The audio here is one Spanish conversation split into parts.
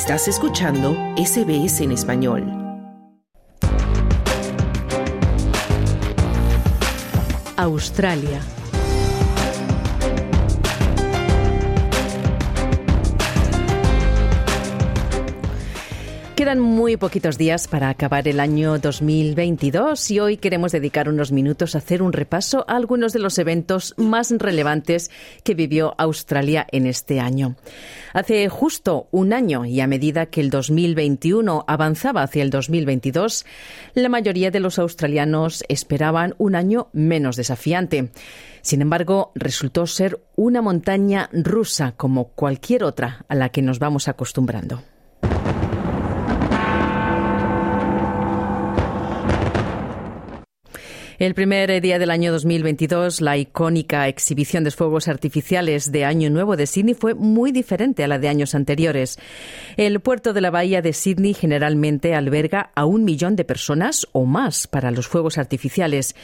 Estás escuchando SBS en español. Australia. Quedan muy poquitos días para acabar el año 2022 y hoy queremos dedicar unos minutos a hacer un repaso a algunos de los eventos más relevantes que vivió Australia en este año. Hace justo un año y a medida que el 2021 avanzaba hacia el 2022, la mayoría de los australianos esperaban un año menos desafiante. Sin embargo, resultó ser una montaña rusa como cualquier otra a la que nos vamos acostumbrando. El primer día del año 2022, la icónica exhibición de fuegos artificiales de Año Nuevo de Sydney fue muy diferente a la de años anteriores. El puerto de la bahía de Sydney generalmente alberga a un millón de personas o más para los fuegos artificiales.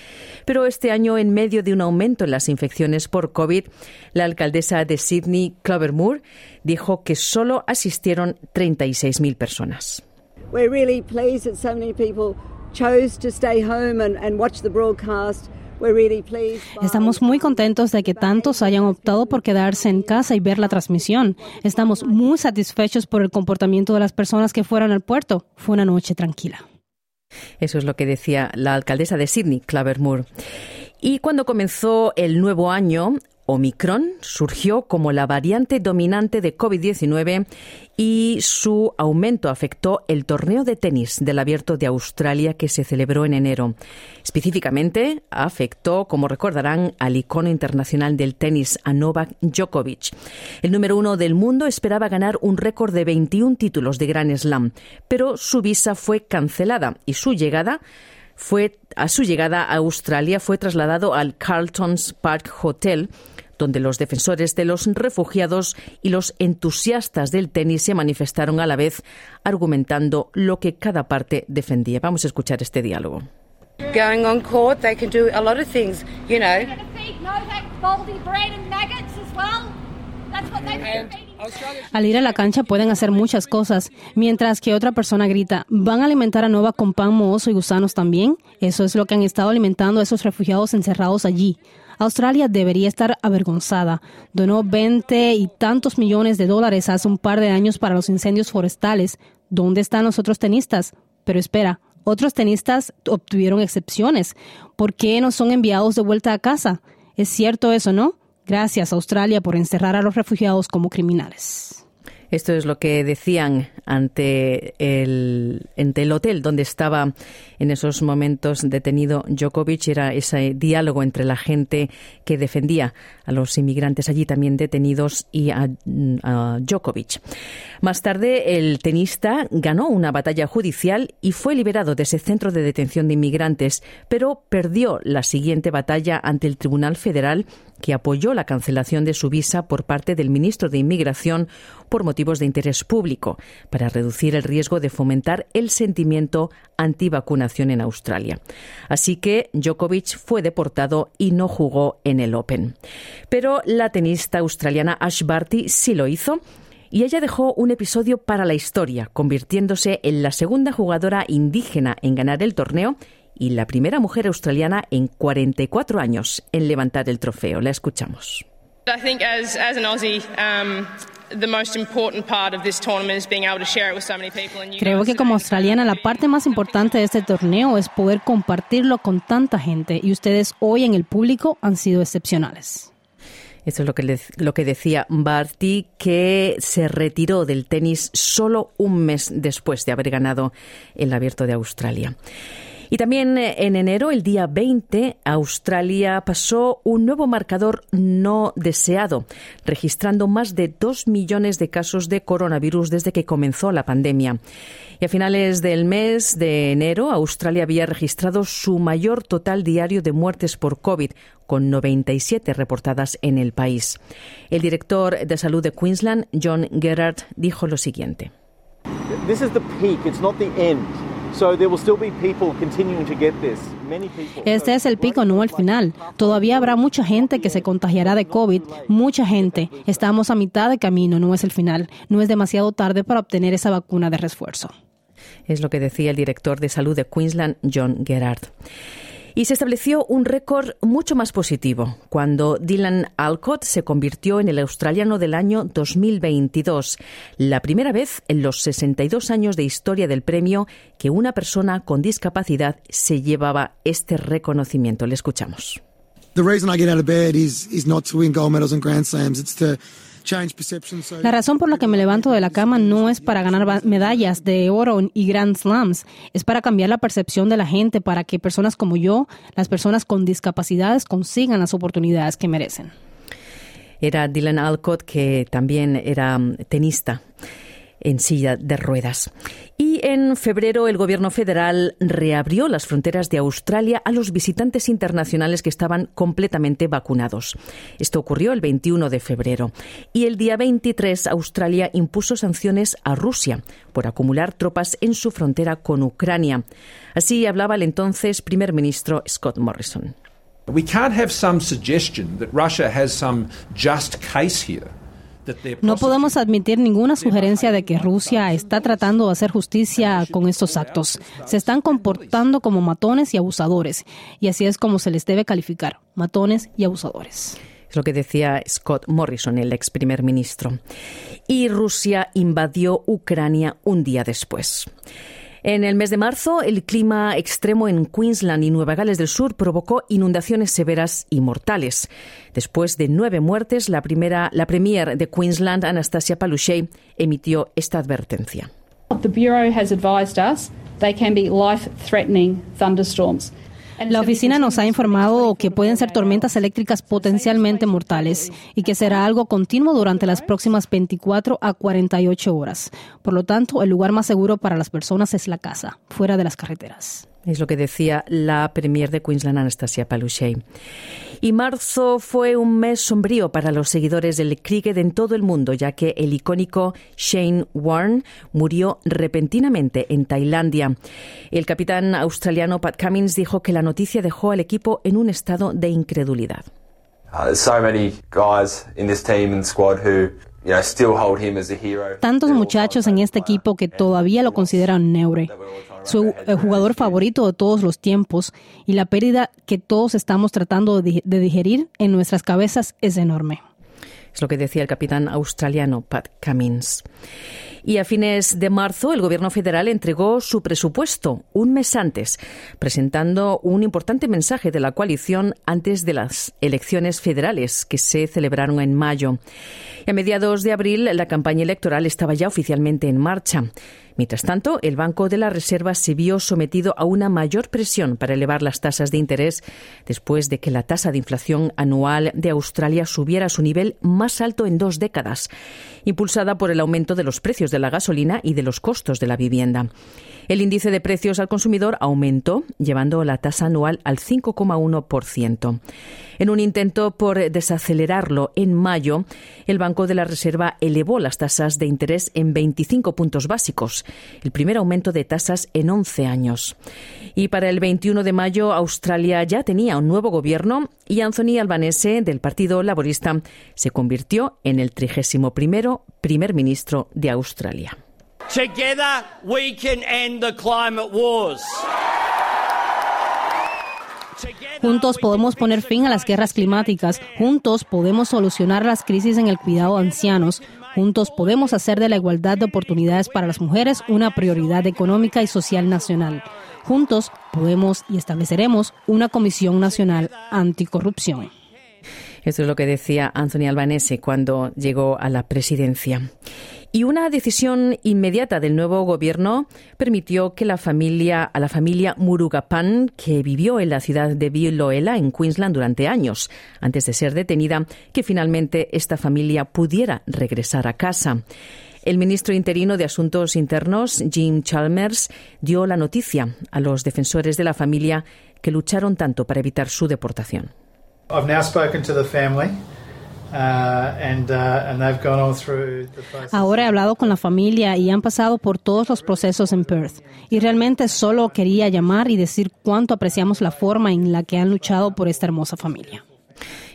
Pero este año, en medio de un aumento en las infecciones por COVID, la alcaldesa de Sydney, Clover Moore, dijo que solo asistieron 36.000 personas. We're really pleased that so many people Estamos muy contentos de que tantos hayan optado por quedarse en casa y ver la transmisión. Estamos muy satisfechos por el comportamiento de las personas que fueron al puerto. Fue una noche tranquila. Eso es lo que decía la alcaldesa de Sydney, Claver Moore. Y cuando comenzó el nuevo año, Omicron surgió como la variante dominante de COVID-19 y su aumento afectó el torneo de tenis del Abierto de Australia que se celebró en enero. Específicamente afectó, como recordarán, al icono internacional del tenis, a Novak Djokovic. El número uno del mundo esperaba ganar un récord de 21 títulos de Grand Slam, pero su visa fue cancelada y su llegada fue a su llegada a Australia fue trasladado al Carlton's Park Hotel donde los defensores de los refugiados y los entusiastas del tenis se manifestaron a la vez, argumentando lo que cada parte defendía. Vamos a escuchar este diálogo. Going on court, they can do a lot of things, you know. Al ir a la cancha pueden hacer muchas cosas, mientras que otra persona grita, ¿van a alimentar a Nova con pan mohoso y gusanos también? Eso es lo que han estado alimentando a esos refugiados encerrados allí. Australia debería estar avergonzada. Donó 20 y tantos millones de dólares hace un par de años para los incendios forestales. ¿Dónde están los otros tenistas? Pero espera, otros tenistas obtuvieron excepciones. ¿Por qué no son enviados de vuelta a casa? Es cierto eso, ¿no? Gracias, Australia, por encerrar a los refugiados como criminales. Esto es lo que decían ante el, ante el hotel donde estaba en esos momentos detenido Djokovic. Era ese diálogo entre la gente que defendía a los inmigrantes allí también detenidos y a, a Djokovic. Más tarde, el tenista ganó una batalla judicial y fue liberado de ese centro de detención de inmigrantes, pero perdió la siguiente batalla ante el Tribunal Federal que apoyó la cancelación de su visa por parte del ministro de Inmigración por motivos de interés público, para reducir el riesgo de fomentar el sentimiento antivacunación en Australia. Así que Djokovic fue deportado y no jugó en el Open. Pero la tenista australiana Ash Barty sí lo hizo y ella dejó un episodio para la historia, convirtiéndose en la segunda jugadora indígena en ganar el torneo y la primera mujer australiana en 44 años en levantar el trofeo. La escuchamos. Creo que como australiana la parte más importante de este torneo es poder compartirlo con tanta gente y ustedes hoy en el público han sido excepcionales. Esto es lo que, lo que decía Barty, que se retiró del tenis solo un mes después de haber ganado el abierto de Australia. Y también eh, en enero, el día 20, Australia pasó un nuevo marcador no deseado, registrando más de dos millones de casos de coronavirus desde que comenzó la pandemia. Y a finales del mes de enero, Australia había registrado su mayor total diario de muertes por COVID, con 97 reportadas en el país. El director de salud de Queensland, John Gerard, dijo lo siguiente. This is the peak, it's not the end. So there will still be people continuing to get this. Este es el pico, no el final. Todavía habrá mucha gente que se contagiará de COVID, mucha gente. Estamos a mitad de camino, no es el final. No es demasiado tarde para obtener esa vacuna de refuerzo. Es lo que decía el director de salud de Queensland, John Gerard. Y se estableció un récord mucho más positivo cuando Dylan Alcott se convirtió en el australiano del año 2022, la primera vez en los 62 años de historia del premio que una persona con discapacidad se llevaba este reconocimiento. Le escuchamos. The reason I get out of bed is, is not to win gold medals and Grand Slams. It's to la razón por la que me levanto de la cama no es para ganar medallas de oro y Grand Slams, es para cambiar la percepción de la gente, para que personas como yo, las personas con discapacidades, consigan las oportunidades que merecen. Era Dylan Alcott, que también era mm, tenista en silla de ruedas. Y en febrero el gobierno federal reabrió las fronteras de Australia a los visitantes internacionales que estaban completamente vacunados. Esto ocurrió el 21 de febrero. Y el día 23 Australia impuso sanciones a Rusia por acumular tropas en su frontera con Ucrania. Así hablaba el entonces primer ministro Scott Morrison. We can't have some suggestion that Russia has some just case here. No podemos admitir ninguna sugerencia de que Rusia está tratando de hacer justicia con estos actos. Se están comportando como matones y abusadores, y así es como se les debe calificar, matones y abusadores. Es lo que decía Scott Morrison, el ex primer ministro. Y Rusia invadió Ucrania un día después. En el mes de marzo, el clima extremo en Queensland y Nueva Gales del Sur provocó inundaciones severas y mortales. Después de nueve muertes, la primera, la premier de Queensland, Anastasia Palaszczuk, emitió esta advertencia. The Bureau has advised us they can be life-threatening thunderstorms. La oficina nos ha informado que pueden ser tormentas eléctricas potencialmente mortales y que será algo continuo durante las próximas 24 a 48 horas. Por lo tanto, el lugar más seguro para las personas es la casa, fuera de las carreteras. Es lo que decía la premier de Queensland, Anastasia Palaszczuk. Y marzo fue un mes sombrío para los seguidores del cricket en todo el mundo, ya que el icónico Shane Warne murió repentinamente en Tailandia. El capitán australiano Pat Cummins dijo que la noticia dejó al equipo en un estado de incredulidad. Tantos muchachos en este equipo que todavía lo consideran neure su jugador favorito de todos los tiempos y la pérdida que todos estamos tratando de, digerir en nuestras cabezas es enorme. Es lo que decía el capitán australiano Pat Cummins. Y a fines de marzo el Gobierno federal entregó su presupuesto un mes antes, presentando un importante mensaje de la coalición antes de las elecciones federales que se celebraron en mayo. Y a mediados de abril la campaña electoral estaba ya oficialmente en marcha. Mientras tanto, el Banco de la Reserva se vio sometido a una mayor presión para elevar las tasas de interés después de que la tasa de inflación anual de Australia subiera a su nivel más alto en dos décadas, impulsada por el aumento de los precios de la gasolina y de los costos de la vivienda. El índice de precios al consumidor aumentó, llevando la tasa anual al 5,1%. En un intento por desacelerarlo, en mayo, el Banco de la Reserva elevó las tasas de interés en 25 puntos básicos, el primer aumento de tasas en 11 años. Y para el 21 de mayo, Australia ya tenía un nuevo gobierno y Anthony Albanese, del Partido Laborista, se convirtió en el 31 primer ministro de Australia. Together we can end the climate wars. Juntos podemos poner fin a las guerras climáticas. Juntos podemos solucionar las crisis en el cuidado de ancianos. Juntos podemos hacer de la igualdad de oportunidades para las mujeres una prioridad económica y social nacional. Juntos podemos y estableceremos una Comisión Nacional Anticorrupción. Esto es lo que decía Anthony Albanese cuando llegó a la presidencia. Y una decisión inmediata del nuevo gobierno permitió que la familia, a la familia Murugapan, que vivió en la ciudad de Biloela, en Queensland, durante años, antes de ser detenida, que finalmente esta familia pudiera regresar a casa. El ministro interino de Asuntos Internos, Jim Chalmers, dio la noticia a los defensores de la familia que lucharon tanto para evitar su deportación. I've now spoken to the family. Ahora he hablado con la familia y han pasado por todos los procesos en Perth. Y realmente solo quería llamar y decir cuánto apreciamos la forma en la que han luchado por esta hermosa familia.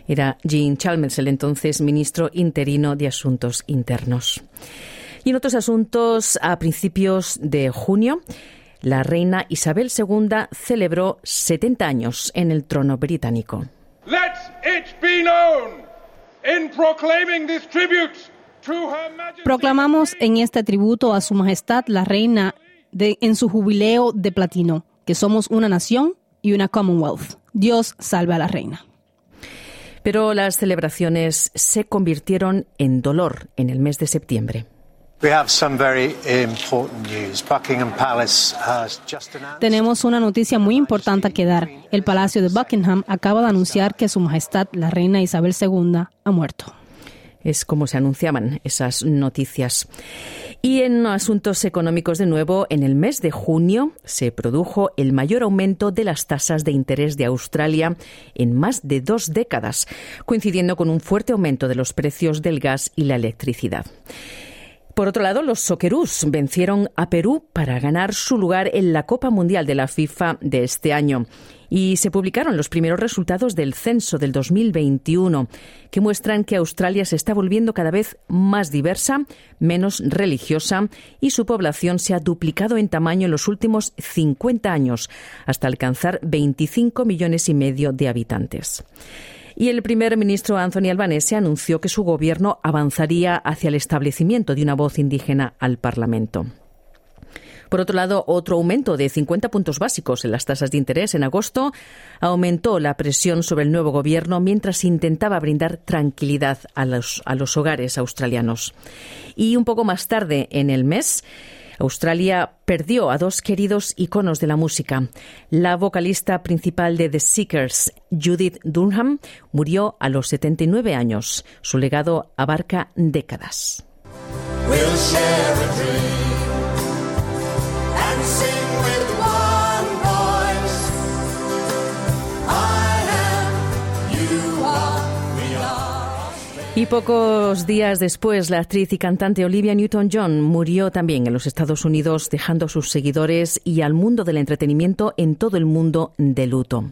Era Jean Chalmers, el entonces ministro interino de Asuntos Internos. Y en otros asuntos, a principios de junio, la reina Isabel II celebró 70 años en el trono británico. Proclamamos en este tributo a Su Majestad la Reina de, en su jubileo de platino que somos una nación y una Commonwealth. Dios salve a la Reina. Pero las celebraciones se convirtieron en dolor en el mes de septiembre. Tenemos una noticia muy importante que dar. El Palacio de Buckingham acaba de anunciar que Su Majestad, la Reina Isabel II, ha muerto. Es como se anunciaban esas noticias. Y en asuntos económicos de nuevo, en el mes de junio se produjo el mayor aumento de las tasas de interés de Australia en más de dos décadas, coincidiendo con un fuerte aumento de los precios del gas y la electricidad. Por otro lado, los Socceroos vencieron a Perú para ganar su lugar en la Copa Mundial de la FIFA de este año. Y se publicaron los primeros resultados del censo del 2021, que muestran que Australia se está volviendo cada vez más diversa, menos religiosa y su población se ha duplicado en tamaño en los últimos 50 años, hasta alcanzar 25 millones y medio de habitantes. Y el primer ministro Anthony Albanese anunció que su gobierno avanzaría hacia el establecimiento de una voz indígena al Parlamento. Por otro lado, otro aumento de 50 puntos básicos en las tasas de interés en agosto aumentó la presión sobre el nuevo gobierno mientras intentaba brindar tranquilidad a los, a los hogares australianos. Y un poco más tarde en el mes, Australia perdió a dos queridos iconos de la música. La vocalista principal de The Seekers, Judith Dunham, murió a los 79 años. Su legado abarca décadas. Y pocos días después, la actriz y cantante Olivia Newton-John murió también en los Estados Unidos, dejando a sus seguidores y al mundo del entretenimiento en todo el mundo de luto.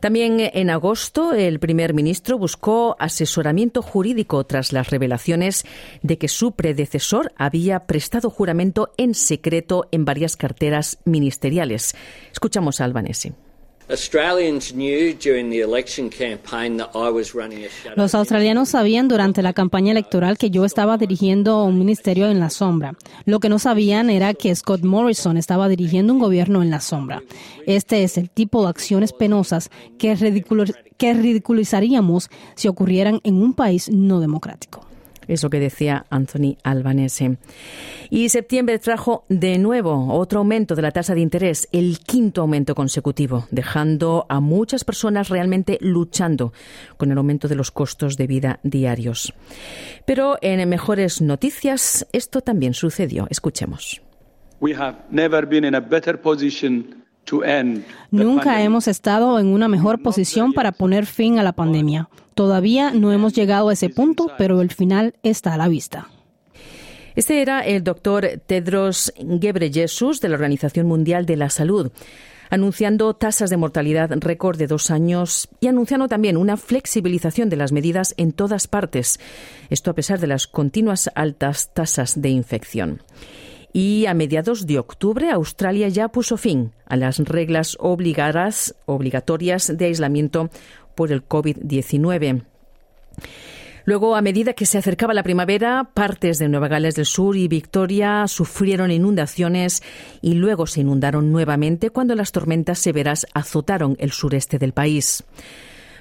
También en agosto, el primer ministro buscó asesoramiento jurídico tras las revelaciones de que su predecesor había prestado juramento en secreto en varias carteras ministeriales. Escuchamos a Albanese. Los australianos sabían durante la campaña electoral que yo estaba dirigiendo un ministerio en la sombra. Lo que no sabían era que Scott Morrison estaba dirigiendo un gobierno en la sombra. Este es el tipo de acciones penosas que, ridiculizaríamos si ocurrieran en un país no democrático. Es lo que decía Anthony Albanese. Y septiembre trajo de nuevo otro aumento de la tasa de interés, el quinto aumento consecutivo, dejando a muchas personas realmente luchando con el aumento de los costos de vida diarios. Pero en mejores noticias, esto también sucedió. Escuchemos. Nunca hemos estado en una mejor posición para poner fin a la pandemia. Todavía no hemos llegado a ese punto, pero el final está a la vista. Este era el doctor Tedros Ghebreyesus de la Organización Mundial de la Salud anunciando tasas de mortalidad récord de dos años y anunciando también una flexibilización de las medidas en todas partes. Esto a pesar de las continuas altas tasas de infección. Y a mediados de octubre, Australia ya puso fin a las reglas obligadas, obligatorias de aislamiento por el COVID-19. Luego, a medida que se acercaba la primavera, partes de Nueva Gales del Sur y Victoria sufrieron inundaciones y luego se inundaron nuevamente cuando las tormentas severas azotaron el sureste del país.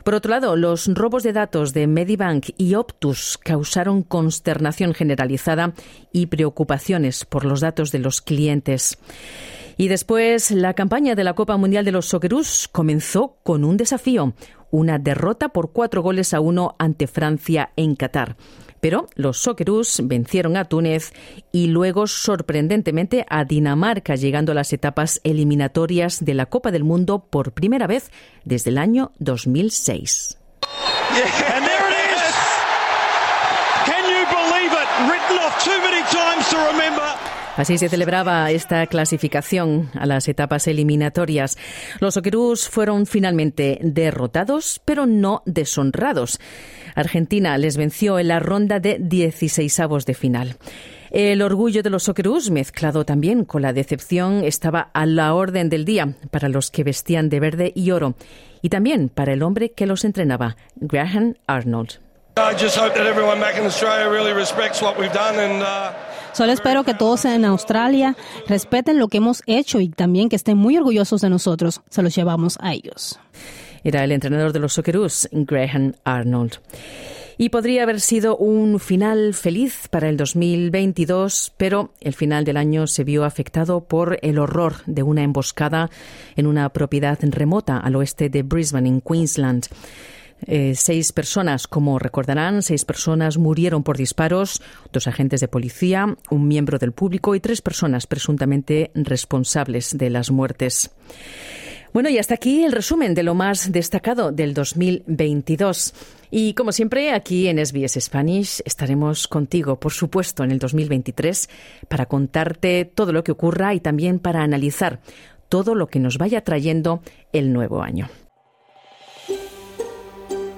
Por otro lado, los robos de datos de Medibank y Optus causaron consternación generalizada y preocupaciones por los datos de los clientes. Y después, la campaña de la Copa Mundial de los Socceroos comenzó con un desafío, una derrota por cuatro goles a uno ante Francia en Qatar pero los Socceroos vencieron a Túnez y luego sorprendentemente a Dinamarca, llegando a las etapas eliminatorias de la Copa del Mundo por primera vez desde el año 2006. Así se celebraba esta clasificación a las etapas eliminatorias. Los Socceroos fueron finalmente derrotados, pero no deshonrados. Argentina les venció en la ronda de 16avos de final. El orgullo de los Socceroos, mezclado también con la decepción, estaba a la orden del día para los que vestían de verde y oro, y también para el hombre que los entrenaba, Graham Arnold. Solo espero que todos en Australia respeten lo que hemos hecho y también que estén muy orgullosos de nosotros. Se los llevamos a ellos. Era el entrenador de los Socceroos, Graham Arnold. Y podría haber sido un final feliz para el 2022, pero el final del año se vio afectado por el horror de una emboscada en una propiedad remota al oeste de Brisbane, en Queensland. Eh, seis personas, como recordarán, seis personas murieron por disparos, dos agentes de policía, un miembro del público y tres personas presuntamente responsables de las muertes. Bueno, y hasta aquí el resumen de lo más destacado del 2022. Y como siempre, aquí en SBS Spanish estaremos contigo, por supuesto, en el 2023 para contarte todo lo que ocurra y también para analizar todo lo que nos vaya trayendo el nuevo año.